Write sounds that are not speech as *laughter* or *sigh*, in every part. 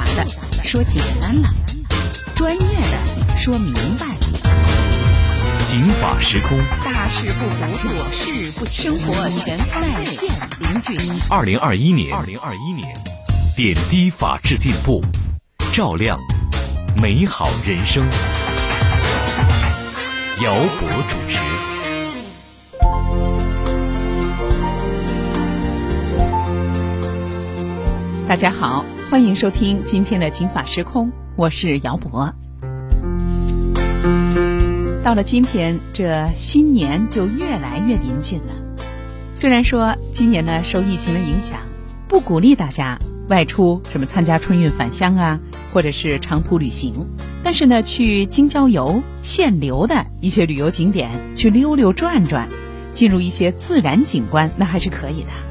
杂的说简单了，专业的说明白了。警法时空，大事不糊涂，小事不生活全在线零距离。二零二一年，二零二一年，点滴法治进步，照亮美好人生。姚博主持。大家好，欢迎收听今天的《警法时空》，我是姚博。到了今天，这新年就越来越临近了。虽然说今年呢受疫情的影响，不鼓励大家外出什么参加春运返乡啊，或者是长途旅行，但是呢，去京郊游、限流的一些旅游景点去溜溜转转，进入一些自然景观，那还是可以的。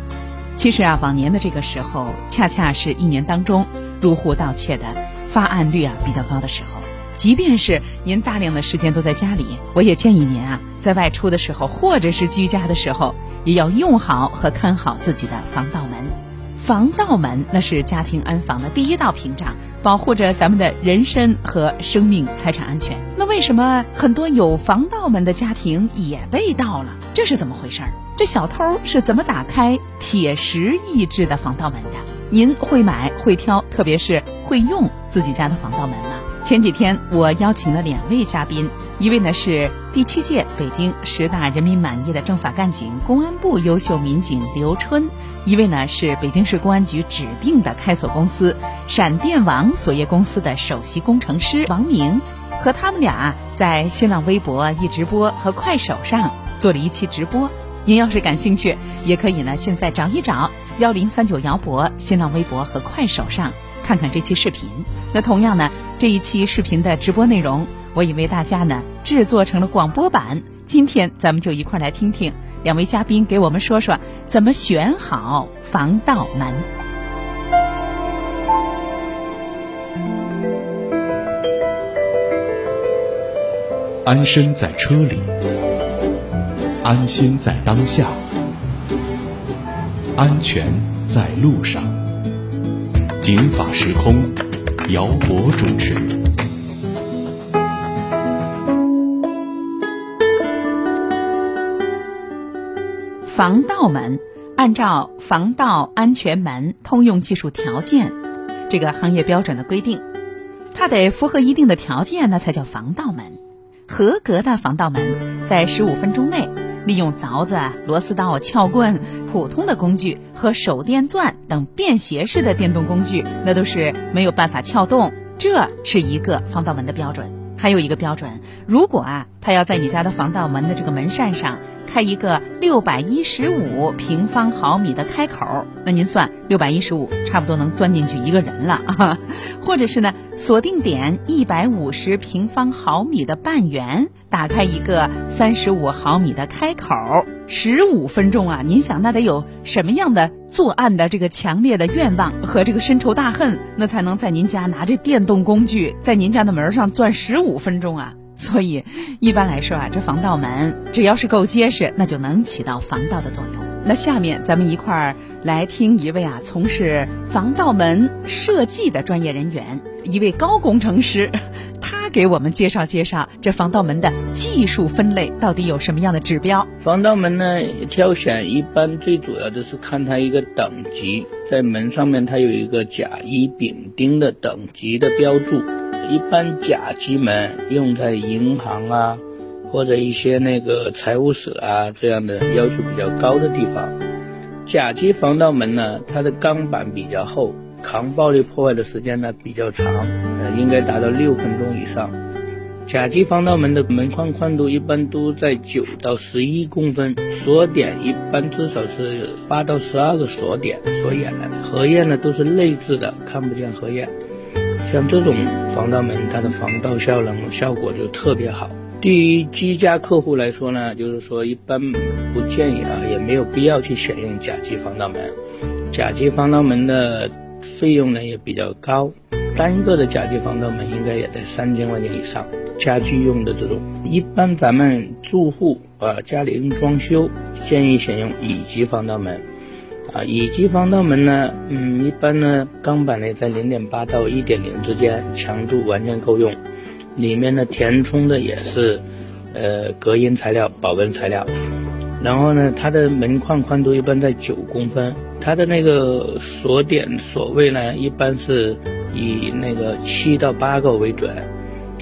其实啊，往年的这个时候，恰恰是一年当中入户盗窃的发案率啊比较高的时候。即便是您大量的时间都在家里，我也建议您啊，在外出的时候或者是居家的时候，也要用好和看好自己的防盗门。防盗门那是家庭安防的第一道屏障，保护着咱们的人身和生命财产安全。那为什么很多有防盗门的家庭也被盗了？这是怎么回事儿？这小偷是怎么打开铁石意志的防盗门的？您会买会挑，特别是会用自己家的防盗门吗？前几天我邀请了两位嘉宾，一位呢是第七届北京十大人民满意的政法干警、公安部优秀民警刘春，一位呢是北京市公安局指定的开锁公司闪电网锁业公司的首席工程师王明，和他们俩在新浪微博一直播和快手上做了一期直播。您要是感兴趣，也可以呢现在找一找幺零三九姚博新浪微博和快手上看看这期视频。那同样呢。这一期视频的直播内容，我已为大家呢制作成了广播版。今天咱们就一块来听听两位嘉宾给我们说说怎么选好防盗门。安身在车里，安心在当下，安全在路上。警法时空。姚博主持。防盗门按照《防盗安全门通用技术条件》这个行业标准的规定，它得符合一定的条件，那才叫防盗门。合格的防盗门在十五分钟内。利用凿子、螺丝刀、撬棍、普通的工具和手电钻等便携式的电动工具，那都是没有办法撬动。这是一个防盗门的标准。还有一个标准，如果啊，他要在你家的防盗门的这个门扇上开一个六百一十五平方毫米的开口，那您算六百一十五，差不多能钻进去一个人了啊。*laughs* 或者是呢，锁定点一百五十平方毫米的半圆，打开一个三十五毫米的开口，十五分钟啊，您想那得有什么样的？作案的这个强烈的愿望和这个深仇大恨，那才能在您家拿着电动工具在您家的门上钻十五分钟啊！所以，一般来说啊，这防盗门只要是够结实，那就能起到防盗的作用。那下面咱们一块儿来听一位啊，从事防盗门设计的专业人员，一位高工程师。*laughs* 他给我们介绍介绍这防盗门的技术分类到底有什么样的指标？防盗门呢，挑选一般最主要的是看它一个等级，在门上面它有一个甲乙丙丁的等级的标注。一般甲级门用在银行啊，或者一些那个财务室啊这样的要求比较高的地方。甲级防盗门呢，它的钢板比较厚。抗暴力破坏的时间呢比较长，呃，应该达到六分钟以上。甲级防盗门的门框宽度一般都在九到十一公分，锁点一般至少是八到十二个锁点锁眼，合页呢都是内置的，看不见合页。像这种防盗门，它的防盗效能效果就特别好。对于居家客户来说呢，就是说一般不建议啊，也没有必要去选用甲级防盗门。甲级防盗门的。费用呢也比较高，单个的甲级防盗门应该也在三千块钱以上。家居用的这种，一般咱们住户啊家里用装修，建议选用乙级防盗门。啊，乙级防盗门呢，嗯，一般呢钢板呢在零点八到一点零之间，强度完全够用。里面呢填充的也是呃隔音材料、保温材料。然后呢，它的门框宽度一般在九公分，它的那个锁点锁位呢，一般是以那个七到八个为准，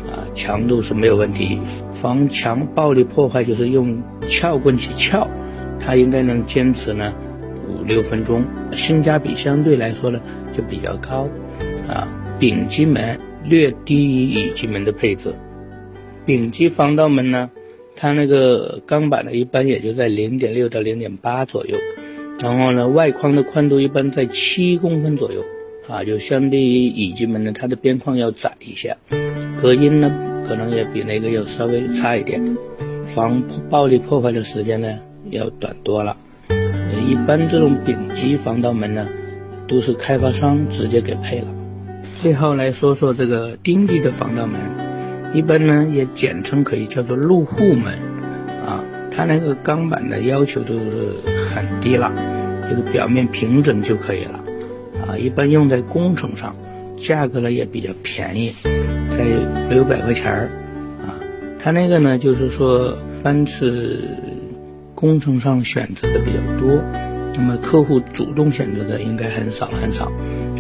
啊，强度是没有问题。防强暴力破坏就是用撬棍去撬，它应该能坚持呢五六分钟，性价比相对来说呢就比较高，啊，丙级门略低于乙级门的配置，丙级防盗门呢。它那个钢板呢，一般也就在零点六到零点八左右，然后呢，外框的宽度一般在七公分左右，啊，就相对于乙级门呢，它的边框要窄一些，隔音呢可能也比那个要稍微差一点，防暴力破坏的时间呢要短多了。一般这种丙级防盗门呢，都是开发商直接给配了。最后来说说这个丁级的防盗门。一般呢，也简称可以叫做入户门，啊，它那个钢板的要求都是很低了，就是表面平整就可以了，啊，一般用在工程上，价格呢也比较便宜，在六百块钱儿，啊，它那个呢就是说，凡是工程上选择的比较多，那么客户主动选择的应该很少很少，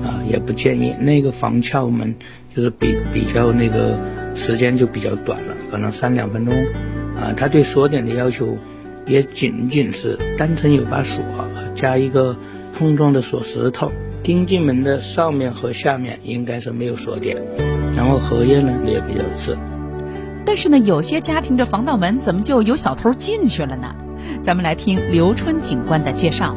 啊，也不建议那个防撬门，就是比比较那个。时间就比较短了，可能三两分钟，啊，它对锁点的要求也仅仅是单纯有把锁加一个碰撞的锁石头，钉进门的上面和下面应该是没有锁点，然后合页呢也比较次。但是呢，有些家庭这防盗门怎么就有小偷进去了呢？咱们来听刘春警官的介绍。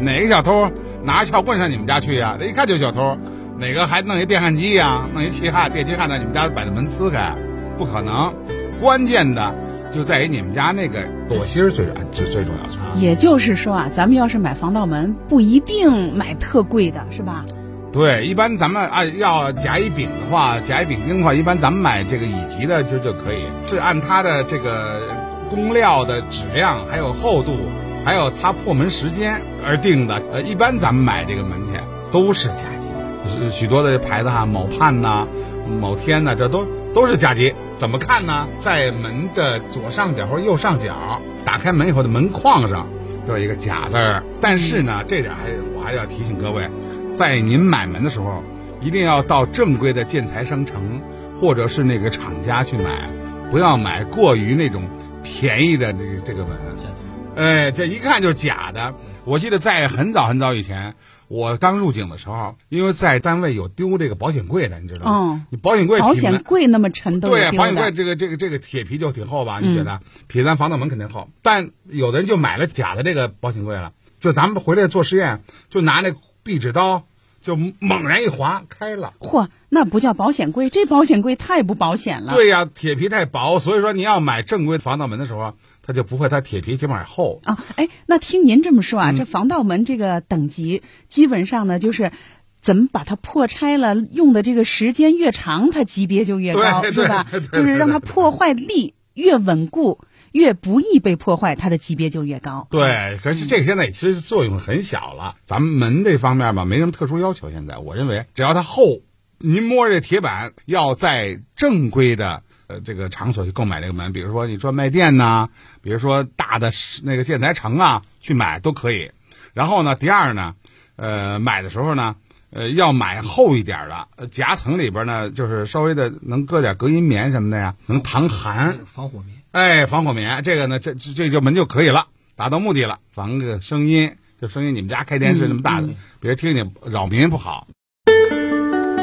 哪个小偷拿着撬棍上你们家去呀？这一看就是小偷。哪个还弄一电焊机呀？弄一气焊、电气焊在你们家把这门呲开，不可能。关键的就在于你们家那个锁芯最最最重要。也就是说啊，咱们要是买防盗门，不一定买特贵的，是吧？对，一般咱们按要甲乙丙的话，甲乙丙丁的话，一般咱们买这个乙级的就就可以，是按它的这个工料的质量、还有厚度、还有它破门时间而定的。呃，一般咱们买这个门去都是甲。许许多的牌子哈，某盼呐，某天呐，这都都是甲级。怎么看呢？在门的左上角或右上角，打开门以后的门框上，都有一个甲字儿。但是呢，这点还我还要提醒各位，在您买门的时候，一定要到正规的建材商城或者是那个厂家去买，不要买过于那种便宜的这个这个门。哎，这一看就是假的。我记得在很早很早以前。我刚入警的时候，因为在单位有丢这个保险柜的，你知道吗？嗯，你保险柜保险柜那么沉，对，保险柜这个这个这个铁皮就挺厚吧？你觉得？比咱防盗门肯定厚，但有的人就买了假的这个保险柜了。就咱们回来做实验，就拿那壁纸刀，就猛然一划开了。嚯，那不叫保险柜，这保险柜太不保险了。对呀，铁皮太薄，所以说你要买正规防盗门的时候。它就不会，它铁皮起码厚啊。哎，那听您这么说啊，这防盗门这个等级，基本上呢就是，怎么把它破拆了，用的这个时间越长，它级别就越高，是吧？就是让它破坏力越稳固，越不易被破坏，它的级别就越高。对，可是这个现在其实作用很小了。咱们门这方面吧，没什么特殊要求。现在我认为，只要它厚，您摸这铁板，要在正规的。呃这个场所去购买这个门，比如说你专卖店呐，比如说大的那个建材城啊，去买都可以。然后呢，第二呢，呃，买的时候呢，呃，要买厚一点的夹层里边呢，就是稍微的能搁点隔音棉什么的呀，能防寒。防火棉。哎，防火棉，这个呢，这这就门就可以了，达到目的了，防个声音，就声音，你们家开电视那么大的，别人听见扰民不好。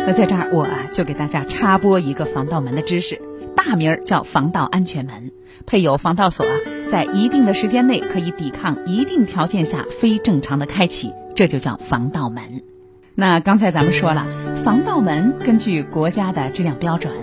那在这儿，我啊就给大家插播一个防盗门的知识。大名儿叫防盗安全门，配有防盗锁，在一定的时间内可以抵抗一定条件下非正常的开启，这就叫防盗门。那刚才咱们说了，防盗门根据国家的质量标准，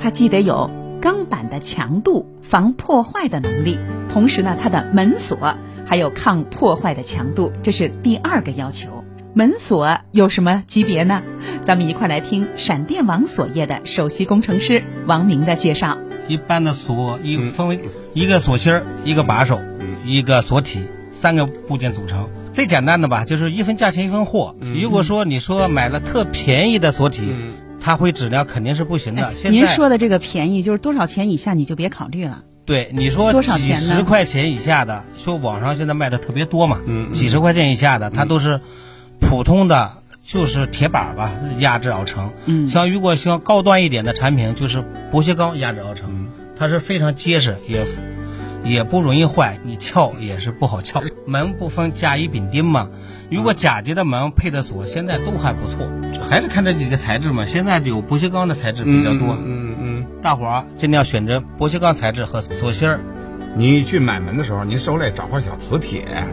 它既得有钢板的强度、防破坏的能力，同时呢，它的门锁还有抗破坏的强度，这是第二个要求。门锁有什么级别呢？咱们一块来听闪电网锁业的首席工程师王明的介绍。一般的锁一分为一个锁芯儿、一个把手、一个锁体三个部件组成。最简单的吧，就是一分价钱一分货。如果说你说买了特便宜的锁体，嗯它会质量肯定是不行的。哎现在您说的这个便宜，就是多少钱以下你就别考虑了。对，你说多少几十块钱以下的，说网上现在卖的特别多嘛，嗯嗯几十块钱以下的，它都是普通的，就是铁板儿吧，压制熬成。嗯像如果像高端一点的产品，就是不锈钢压制熬嗯成，它是非常结实，也也不容易坏，你撬也是不好撬。门不分甲乙丙丁嘛，如果甲级的门配的锁，现在都还不错，还是看这几个材质嘛。现在有不锈钢的材质比较多，嗯嗯，大伙儿尽量选择不锈钢材质和锁芯儿。你去买门的时候，您手里找块小磁铁，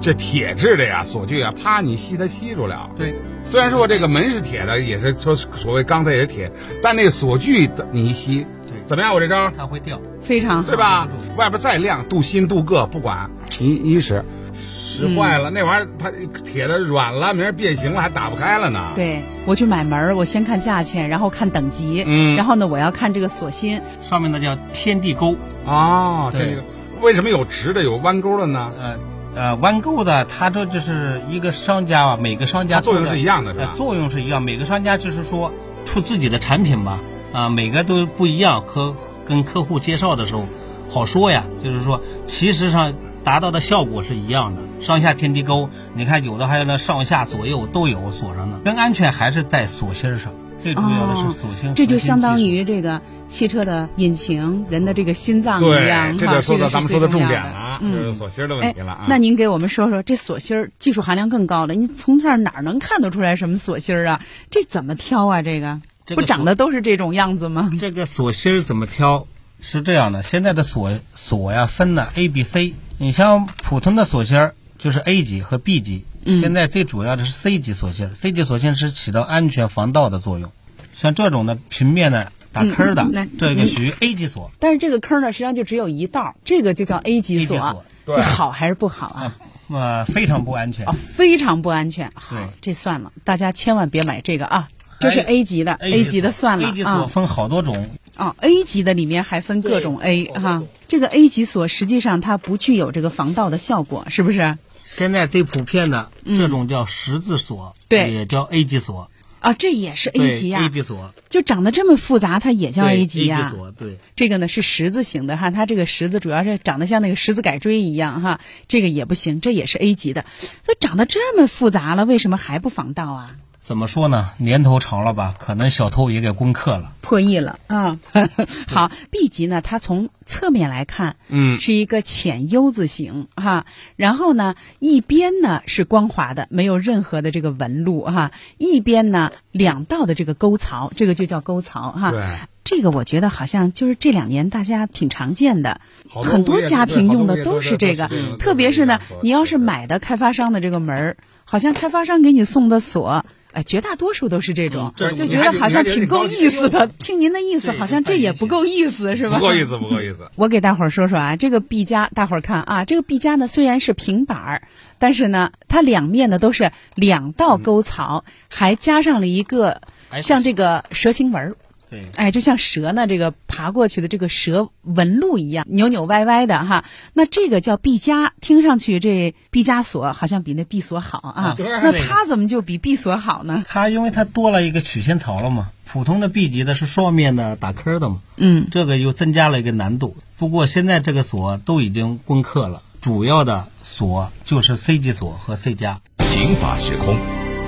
这铁质的呀，锁具啊，啪，你吸它吸住了。对，虽然说这个门是铁的，也是说所谓钢的也是铁，但那个锁具的你一吸，对怎么样？我这招，它会掉。非常好，对吧？外边再亮，镀锌镀铬不管，一一使使坏了，那玩意儿它铁的软了，明儿变形了，还打不开了呢。，对我去买门儿，我先看价钱，然后看等级，嗯然后呢，我要看这个锁芯。上面的叫天地钩，哦，这对个为什么有直的有弯钩的呢？呃呃，弯钩的，它这就是一个商家吧，每个商家它作用做是一样的，是吧呃，？作用是一样，每个商家就是说出自己的产品吧，啊、每个都不一样，客跟客户介绍的时候好说呀，就是说其实上达到的效果是一样的，上下天地钩，你看有的还有那上下左右都有锁上的，更安全还是在锁芯儿上，最主要的是锁芯、哦这就相当于这个汽车的引擎，人的这个心脏一样，对，这就说到咱们说的重点了，就是嗯。锁芯的问哎题了啊。，那您给我们说说这锁芯儿技术含量更高的，你从这儿哪儿能看得出来什么锁芯儿啊？这怎么挑啊？这个不这个锁长得都是这种样子吗？这个锁芯儿怎么挑？是这样的，现在的锁锁呀分了 A、B、C。你像普通的锁芯儿就是 A 级和 B 级，嗯现在最主要的是 C 级锁芯儿。C 级锁芯是起到安全防盗的作用。像这种的平面的打坑儿的，嗯这个属于 A 级锁。但是这个坑呢，实际上就只有一道，这个就叫 A 级 A 级锁好还是不好啊？呃，非常不安全啊，。非常不安全。好，这算了，大家千万别买这个啊。这是 A 级的 A 级的算了 A 级锁啊分好多种，哦，A 级的里面还分各种 A 哈。这个 A 级锁实际上它不具有这个防盗的效果，是不是？现在最普遍的嗯这种叫十字锁，对也叫 A 级锁。啊，这也是 A 级呀、，A 级锁就长得这么复杂，它也叫 A 级呀、锁，对。这个呢是十字形的哈，它这个十字主要是长得像那个十字改锥一样哈，这个也不行，这也是 A 级的。都长得这么复杂了，为什么还不防盗啊？怎么说呢？年头长了吧，可能小偷也给攻克了。破译了啊！*laughs* 好，B 级呢，它从侧面来看，嗯是一个浅 U 字形哈，然后呢，一边呢是光滑的，没有任何的这个纹路哈，一边呢两道的这个沟槽，这个就叫沟槽哈。对，这个我觉得好像就是这两年大家挺常见的，多很多家庭用的都是这种，特别是呢你要是买的开发商的这个门儿，好像开发商给你送的锁。哎，绝大多数都是这种，就觉得好像挺够意思的。听您的意思，好像这也不够意思，是吧？不够意思，不够意思。*laughs* 我给大伙儿说说啊，这个 B 加，大伙儿看啊，这个 B 加呢虽然是平板儿，但是呢，它两面呢都是两道沟槽，还加上了一个哎像这个蛇形纹儿。对，哎，就像蛇呢，这个爬过去的这个蛇纹路一样，扭扭歪歪的哈。那这个叫毕加，听上去这毕加索好像比那毕索好啊。那它怎么就比 B 锁好呢？它因为它多了一个曲线槽了嘛，普通的 B 级的是双面的打坑的嘛，嗯，这个又增加了一个难度。不过现在这个锁都已经攻克了，主要的锁就是 C 级锁和 C 加。刑法时空，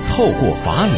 透过法理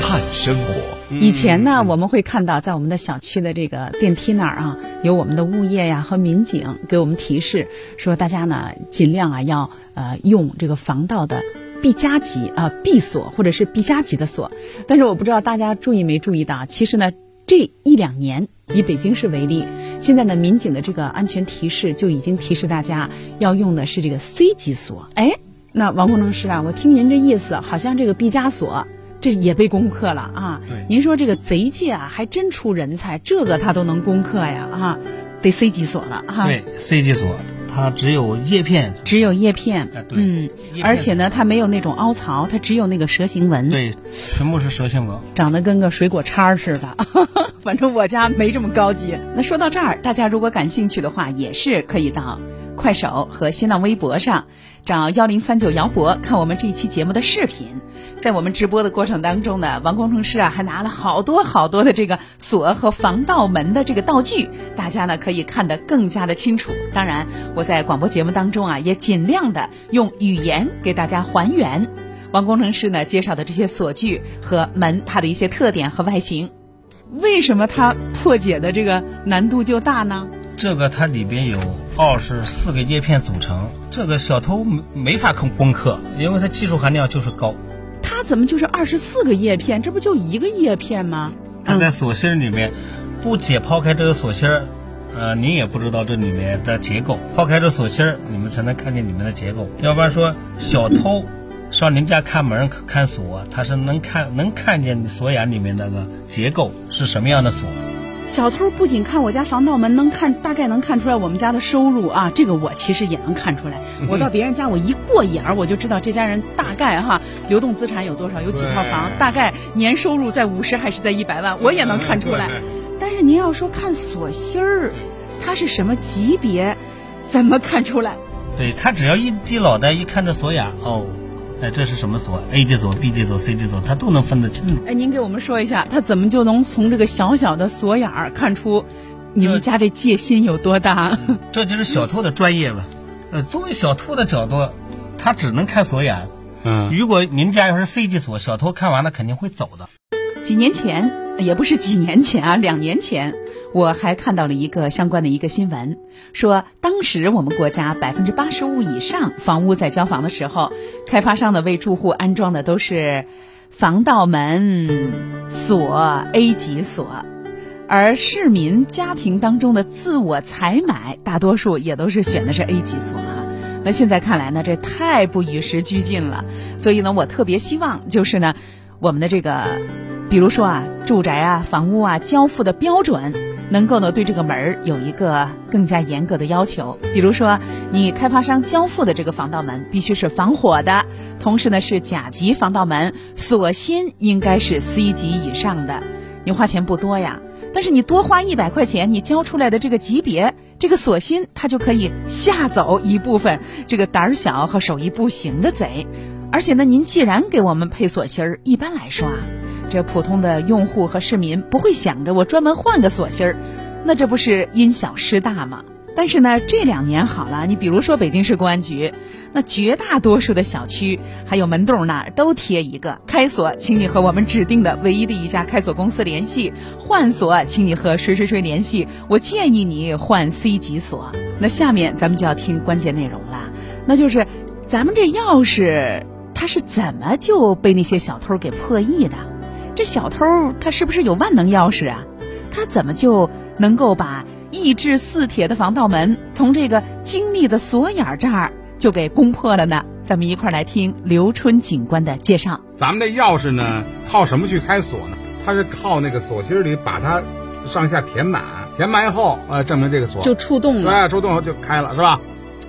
看生活。以前呢，我们会看到在我们的小区的这个电梯那儿啊，有我们的物业呀和民警给我们提示，说大家呢尽量啊要呃用这个防盗的 B 加级啊 B 锁或者是 B 加级的锁。但是我不知道大家注意没注意到，其实呢这一两年以北京市为例，现在呢民警的这个安全提示就已经提示大家要用的是这个 C 级锁。哎，那王工程师啊，我听您这意思，好像这个 B 加锁。这也被攻克了啊！对您说这个贼界啊，还真出人才，这个他都能攻克呀啊！得 C 级锁了哈。对，C 级锁它只有叶片，只有叶片，嗯而且呢，它没有那种凹槽，它只有那个蛇形纹，对，全部是蛇形纹。长得跟个水果叉似的。*laughs* 反正我家没这么高级。那说到这儿，大家如果感兴趣的话，也是可以到快手和新浪微博上找幺零三九姚博看我们这一期节目的视频。在我们直播的过程当中呢，王工程师啊还拿了好多好多的这个锁和防盗门的这个道具，大家呢可以看得更加的清楚。当然，我在广播节目当中啊也尽量的用语言给大家还原王工程师呢介绍的这些锁具和门它的一些特点和外形。为什么它破解的这个难度就大呢？这个它里边有二十四个叶片组成，这个小偷没没法攻攻克，因为它技术含量就是高。它怎么就是二十四个叶片？这不就一个叶片吗？它在锁芯儿里面，不解剖开这个锁芯儿，呃，您也不知道这里面的结构。抛开这锁芯儿，你们才能看见里面的结构。要不然说小偷上您家看门看锁，他是能看能看见锁眼里面那个结构是什么样的锁。小偷不仅看我家防盗门，能看大概能看出来我们家的收入啊，这个我其实也能看出来。我到别人家，我一过眼儿，我就知道这家人大概哈流动资产有多少，有几套房，大概年收入在五十还是在一百万，我也能看出来。*laughs* 但是您要说看锁芯儿，它是什么级别，怎么看出来？对他只要一低脑袋一看这锁眼，哦，哎，这是什么锁？A 级锁、B 级锁、C 级锁，它都能分得清。哎，您给我们说一下，他怎么就能从这个小小的锁眼儿看出你们家这戒心有多大？这就是小偷的专业吧。*laughs* 呃，作为小偷的角度，他只能看锁眼。嗯，如果您家要是 C 级锁，小偷看完了肯定会走的。几年前，也不是几年前啊，两年前，我还看到了一个相关的一个新闻，说当时我们国家百分之八十五以上房屋在交房的时候，开发商呢为住户安装的都是防盗门锁 A 级锁，而市民家庭当中的自我采买，大多数也都是选的是 A 级锁啊。那现在看来呢，这太不与时俱进了。所以呢，我特别希望就是呢，我们的这个，比如说啊，住宅啊、房屋啊交付的标准，能够呢对这个门儿有一个更加严格的要求。比如说，你开发商交付的这个防盗门必须是防火的，同时呢是甲级防盗门，锁芯应该是 C 级以上的。你花钱不多呀，但是你多花一百块钱，你交出来的这个级别，这个锁芯它就可以吓走一部分这个胆儿小和手艺不行的贼。而且呢，您既然给我们配锁芯儿，一般来说啊，这普通的用户和市民不会想着我专门换个锁芯儿，那这不是因小失大吗？但是呢，这两年好了，你比如说北京市公安局，那绝大多数的小区还有门洞那儿都贴一个开锁，请你和我们指定的唯一的一家开锁公司联系；换锁，请你和谁谁谁联系。我建议你换 C 级锁。那下面咱们就要听关键内容了，那就是咱们这钥匙它是怎么就被那些小偷给破译的？这小偷他是不是有万能钥匙啊？他怎么就能够把意制四铁的防盗门从这个精密的锁眼这儿就给攻破了呢？咱们一块儿来听刘春警官的介绍。咱们这钥匙呢，靠什么去开锁呢？它是靠那个锁芯儿里把它上下填满，填满以后，呃，证明这个锁就触动了，对，触动后就开了，是吧？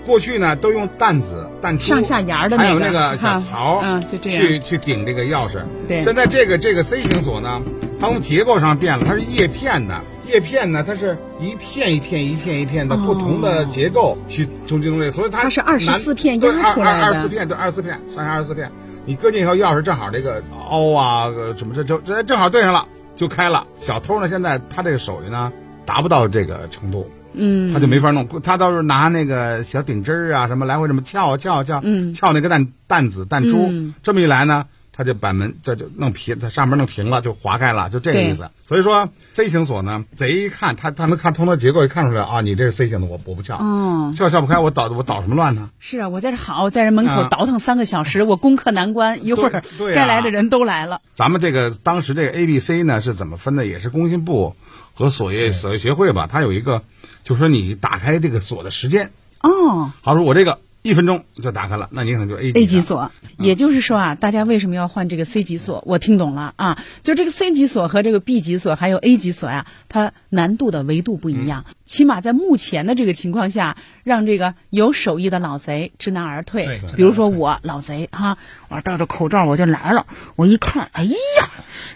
过去呢，都用弹子、弹珠、上下沿的那个，还有那个小槽，嗯，就这样去去顶这个钥匙。对现在这个这个 C 型锁呢，它从结构上变了，它是叶片的。叶片呢，它是一片一片一片一片的哦不同的结构去中进东西，所以它它是24片对压出来的二二十四片，对，二十四片，上下二十四片。你搁进以后，钥匙正好这个凹啊，呃什么这就这正好对上了，就开了。小偷呢，现在他这个手艺呢，达不到这个程度。嗯，他就没法弄，他倒是拿那个小顶针儿啊，什么来回这么撬撬撬，嗯。撬那个弹弹子弹珠，嗯。这么一来呢，他就把门这就弄平，它上面弄平了，就划开了，就这个意思。所以说 C 型锁呢，贼一看他他能看通它结构，一看出来啊，你这是 C 型的，我我不撬，哦，撬撬不开，我捣我捣什么乱呢？是啊，我在这好，在这门口啊倒腾三个小时，我攻克难关，一会儿该来的人都来了。咱们这个当时这个 A、B、C 呢是怎么分的？也是工信部和锁业锁业协会吧，它有一个，就是说你打开这个锁的时间，哦好说我这个一分钟就打开了，那你可能就 A，A 级的锁，也就是说啊，大家为什么要换这个 C 级锁？我听懂了啊，就这个 C 级锁和这个 B 级锁还有 A 级锁呀、它难度的维度不一样。起码在目前的这个情况下，让这个有手艺的老贼知难而退。对比如说我老贼啊，我戴着口罩我就来了，我一看，哎呀，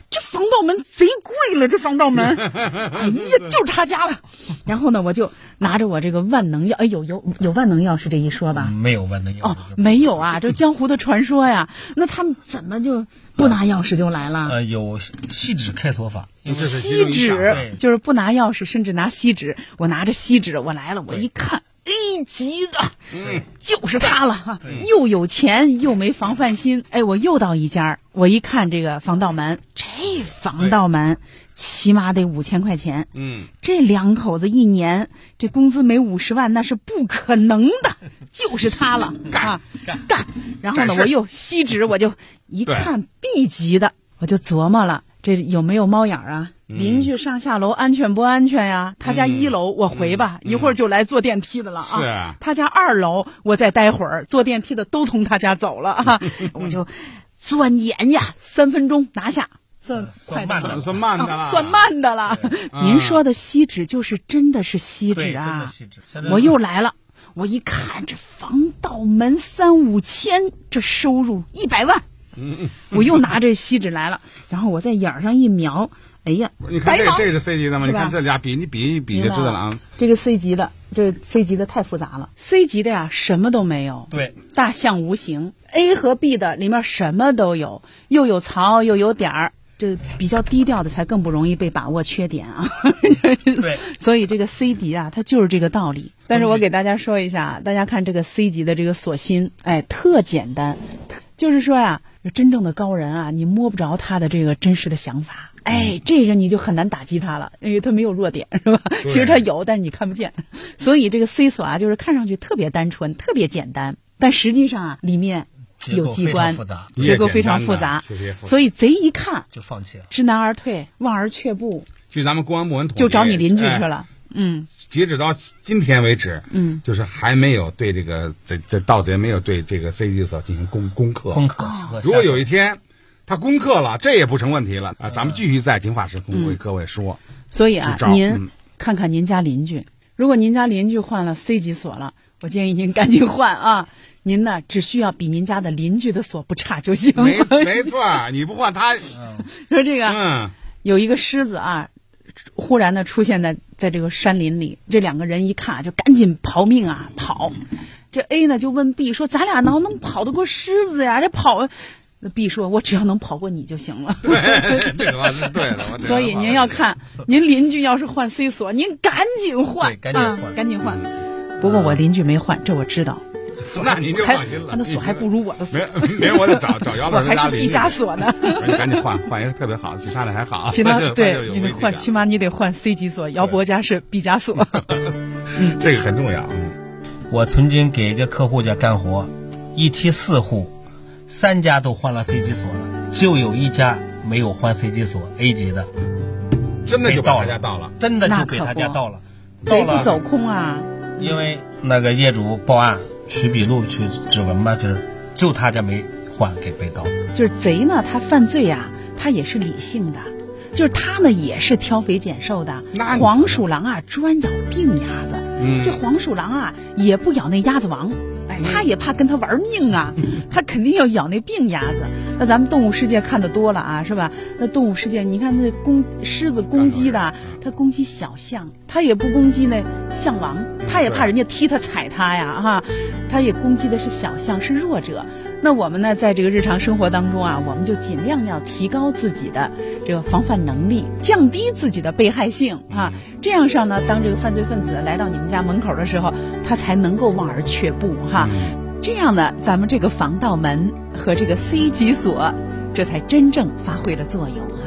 这防盗门贼贵了，这防盗门，*laughs* 哎呀，就是他家了。然后呢，我就拿着我这个万能钥，哎有有有万能钥匙这一说吧？没有万能钥匙哦，没有啊，这江湖的传说呀。那他们怎么就不拿钥匙就来了？呃，有锡纸开锁法，锡纸就是不拿钥匙，甚至拿锡纸。我拿着锡纸，我来了，我一看 A 级的，嗯，就是他了。哈，又有钱又没防范心。哎，我又到一家，我一看这个防盗门，这防盗门起码得五千块钱。嗯，这两口子一年这工资没五十万，那是不可能的，*laughs* 就是他了，干干。然后呢，我又吸纸，我就一看 B 级的，我就琢磨了，这有没有猫眼儿啊？邻居上下楼安全不安全呀？他家一楼我回吧，一会儿就来坐电梯的了啊。是啊。他家二楼我再待会儿，坐电梯的都从他家走了啊，*laughs* 我就钻研呀，三分钟拿下，算快的了算慢的算。慢的了，啊算慢的了。*laughs* 您说的锡纸就是真的是锡纸啊！我又来了，我一看这防盗门三五千，这收入一百万，*laughs* 我又拿这锡纸来了，然后我在眼儿上一瞄，哎呀，你看这这是 C 级的吗？你看这俩比，你比一比就知道了啊。这个 C 级的，这 C 级的太复杂了，C 级的呀什么都没有，对，大象无形。A 和 B 的里面什么都有，又有槽又有点儿。这比较低调的才更不容易被把握缺点啊。*laughs* 对，*laughs* 所以这个 C 级啊，它就是这个道理。但是我给大家说一下，大家看这个 C 级的这个锁芯，哎，特简单，就是说呀，*laughs* 真正的高人啊，你摸不着他的这个真实的想法。哎，这人你就很难打击他了，因为他没有弱点，*laughs* 是吧？其实他有，但是你看不见。所以这个 C 锁啊，就是看上去特别单纯、特别简单，但实际上啊，里面有机关结构非常复杂，所以贼一看就放弃了。知难而退，望而却步，据咱们公安部门统，就找你邻居去哎了。嗯截止到今天为止，嗯，就是还没有对这个这这盗贼没有对这个 C 级锁进行攻攻克。攻克如果有一天他攻克了，这也不成问题了啊！咱们继续在警法时空为各位说，所以啊您嗯看看您家邻居，如果您家邻居换了 C 级锁了，我建议您赶紧换啊！您呢，只需要比您家的邻居的锁不差就行。没没错，你不换他，*laughs* 说这个嗯，有一个狮子啊，忽然的出现在在这个山林里，这两个人一看啊就赶紧逃命啊跑。这 A 呢就问 B 说：“咱俩能能跑得过狮子呀？这跑？”那 B 说：“我只要能跑过你就行了。*laughs* ”这个是对的。*laughs* 所以您要看，您邻居要是换 C 锁，您赶紧换，赶紧换啊，赶紧换。不过我邻居没换，这我知道。那您就还放心了，他的锁还不如我的锁没，没人我得找找姚 *laughs* 我老师还是毕加索呢。你赶紧换换一个特别好，比他的还好。起码对你得换，起码你得换 C 级锁。姚博家是毕加锁。*laughs* 这个很重要。嗯我曾经给一个客户家干活，一梯四户，三家都换了 C 级锁了，就有一家没有换 C 级锁 A 级的，真的就把被盗了他家到了。真的就给他家盗了，贼不走空啊！因为那个业主报案取笔录取指纹吧，就是就他家没换给被盗。就是贼呢，他犯罪呀、他也是理性的，就是他呢也是挑肥拣瘦的那。黄鼠狼啊，专咬病鸭子。嗯这黄鼠狼啊，也不咬那鸭子王，哎，他也怕跟他玩命啊，*laughs* 他肯定要咬那病鸭子。那咱们动物世界看的多了啊，是吧？那动物世界，你看那公狮子攻击的，它攻击小象，它也不攻击那象王，它也怕人家踢它踩它呀，哈，它也攻击的是小象，是弱者。那我们呢，在这个日常生活当中啊，我们就尽量要提高自己的这个防范能力，降低自己的被害性啊。这样上呢，当这个犯罪分子来到你们家门口的时候，他才能够望而却步哈。这样呢，咱们这个防盗门和这个 C 级锁，这才真正发挥了作用哈。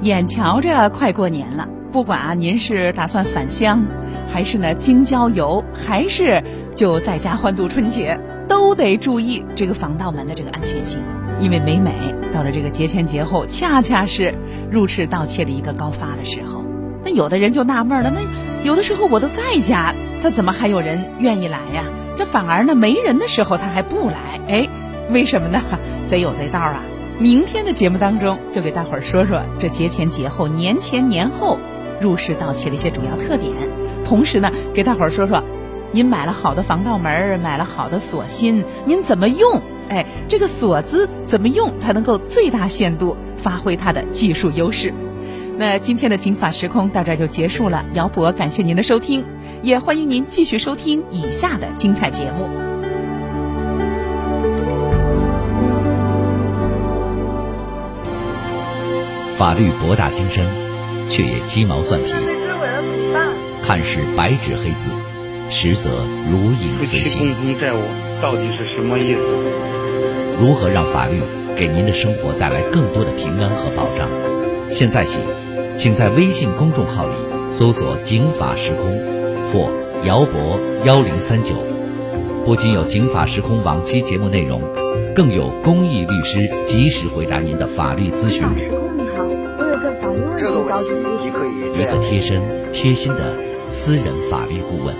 眼瞧着快过年了，不管啊您是打算返乡，还是呢京郊游，还是就在家欢度春节，都得注意这个防盗门的这个安全性。因为每每到了这个节前节后，恰恰是入室盗窃的一个高发的时候。那有的人就纳闷了，那有的时候我都在家，他怎么还有人愿意来呀？这反而呢没人的时候他还不来，哎，为什么呢？贼有贼道啊！明天的节目当中就给大伙儿说说这节前节后、年前年后入室盗窃的一些主要特点，同时呢给大伙儿说说您买了好的防盗门，买了好的锁芯，您怎么用？哎，这个锁子怎么用才能够最大限度发挥它的技术优势？那今天的《金法时空》到这儿就结束了。姚博感谢您的收听，也欢迎您继续收听以下的精彩节目。法律博大精深，却也鸡毛蒜皮。看似白纸黑字，实则如影随形。共同债务到底是什么意思？如何让法律给您的生活带来更多的平安和保障？现在起，请在微信公众号里搜索“警法时空”或“姚博幺零三九”，不仅有“警法时空”往期节目内容，更有公益律师及时回答您的法律咨询。这个问题，你可以一个贴身、贴心的私人法律顾问。